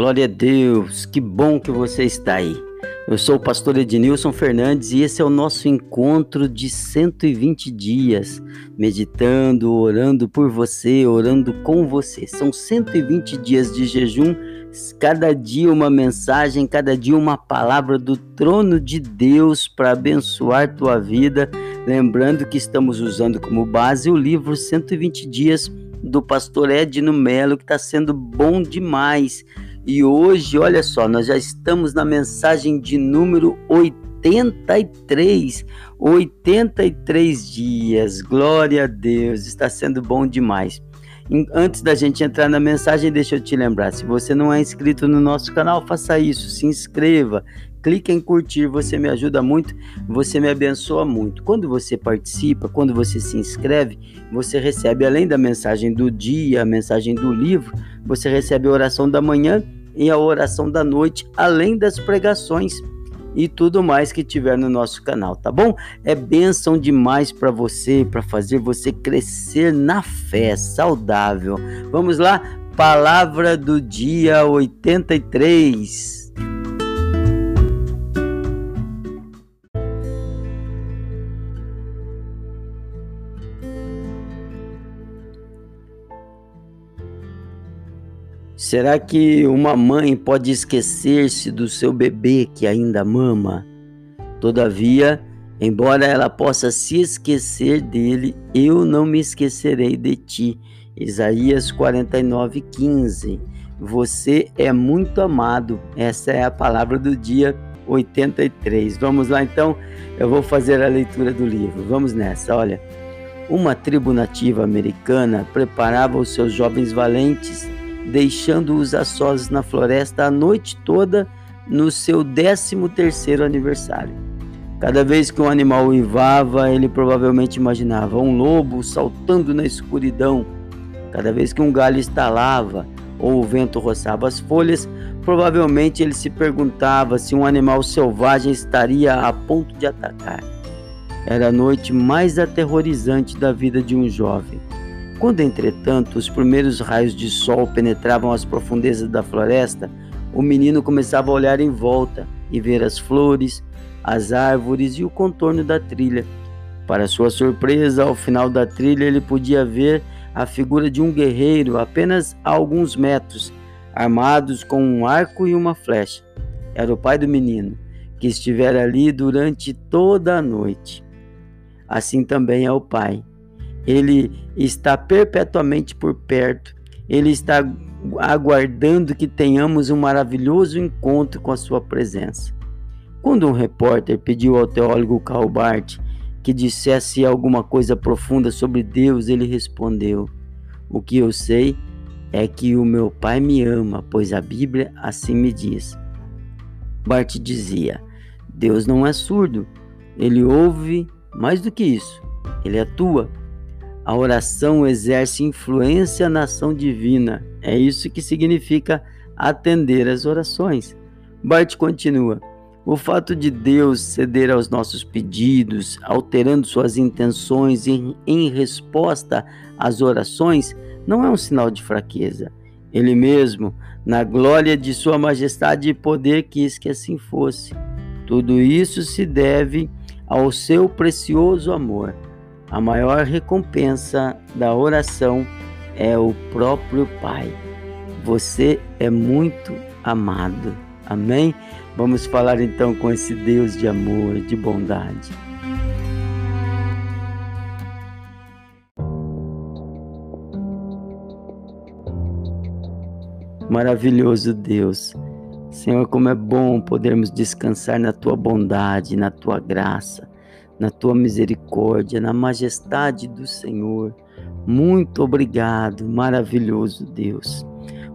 Glória a Deus, que bom que você está aí. Eu sou o pastor Ednilson Fernandes e esse é o nosso encontro de 120 dias, meditando, orando por você, orando com você. São 120 dias de jejum, cada dia uma mensagem, cada dia uma palavra do trono de Deus para abençoar tua vida. Lembrando que estamos usando como base o livro 120 dias do pastor Edno Melo, que está sendo bom demais. E hoje, olha só, nós já estamos na mensagem de número 83. 83 dias. Glória a Deus, está sendo bom demais. Antes da gente entrar na mensagem, deixa eu te lembrar: se você não é inscrito no nosso canal, faça isso, se inscreva, clique em curtir, você me ajuda muito, você me abençoa muito. Quando você participa, quando você se inscreve, você recebe além da mensagem do dia, a mensagem do livro, você recebe a oração da manhã e a oração da noite, além das pregações e tudo mais que tiver no nosso canal, tá bom? É bênção demais para você, para fazer você crescer na fé, saudável. Vamos lá, palavra do dia 83. Será que uma mãe pode esquecer-se do seu bebê que ainda mama? Todavia, embora ela possa se esquecer dele, eu não me esquecerei de ti. Isaías 49:15. Você é muito amado. Essa é a palavra do dia 83. Vamos lá então, eu vou fazer a leitura do livro. Vamos nessa, olha. Uma tribo nativa americana preparava os seus jovens valentes deixando-os a sós na floresta a noite toda no seu 13 terceiro aniversário. Cada vez que um animal uivava, ele provavelmente imaginava um lobo saltando na escuridão. Cada vez que um galho estalava ou o vento roçava as folhas, provavelmente ele se perguntava se um animal selvagem estaria a ponto de atacar. Era a noite mais aterrorizante da vida de um jovem. Quando, entretanto, os primeiros raios de sol penetravam as profundezas da floresta, o menino começava a olhar em volta e ver as flores, as árvores e o contorno da trilha. Para sua surpresa, ao final da trilha, ele podia ver a figura de um guerreiro apenas a alguns metros, armados com um arco e uma flecha. Era o pai do menino, que estivera ali durante toda a noite. Assim também é o pai ele está perpetuamente por perto, ele está aguardando que tenhamos um maravilhoso encontro com a sua presença. Quando um repórter pediu ao teólogo Karl Barth que dissesse alguma coisa profunda sobre Deus, ele respondeu: O que eu sei é que o meu Pai me ama, pois a Bíblia assim me diz. Bart dizia: Deus não é surdo, ele ouve mais do que isso, ele atua. A oração exerce influência na ação divina. É isso que significa atender às orações. Bart continua: o fato de Deus ceder aos nossos pedidos, alterando suas intenções em, em resposta às orações, não é um sinal de fraqueza. Ele mesmo, na glória de Sua majestade e poder, quis que assim fosse. Tudo isso se deve ao seu precioso amor. A maior recompensa da oração é o próprio Pai. Você é muito amado. Amém? Vamos falar então com esse Deus de amor, de bondade. Maravilhoso Deus. Senhor, como é bom podermos descansar na tua bondade, na tua graça na tua misericórdia, na majestade do Senhor. Muito obrigado, maravilhoso Deus.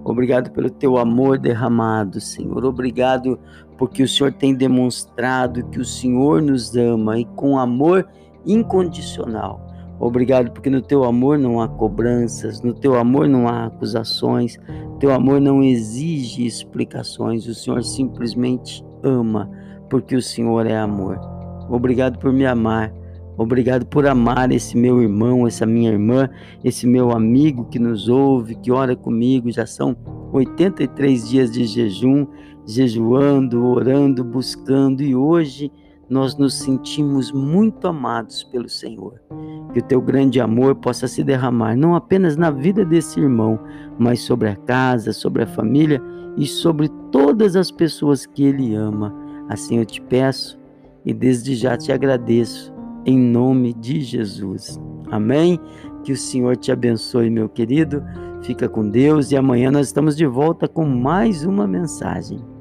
Obrigado pelo teu amor derramado, Senhor. Obrigado porque o Senhor tem demonstrado que o Senhor nos ama e com amor incondicional. Obrigado porque no teu amor não há cobranças, no teu amor não há acusações, teu amor não exige explicações, o Senhor simplesmente ama, porque o Senhor é amor. Obrigado por me amar. Obrigado por amar esse meu irmão, essa minha irmã, esse meu amigo que nos ouve, que ora comigo. Já são 83 dias de jejum, jejuando, orando, buscando e hoje nós nos sentimos muito amados pelo Senhor. Que o teu grande amor possa se derramar não apenas na vida desse irmão, mas sobre a casa, sobre a família e sobre todas as pessoas que ele ama. Assim eu te peço e desde já te agradeço em nome de Jesus. Amém? Que o Senhor te abençoe, meu querido. Fica com Deus e amanhã nós estamos de volta com mais uma mensagem.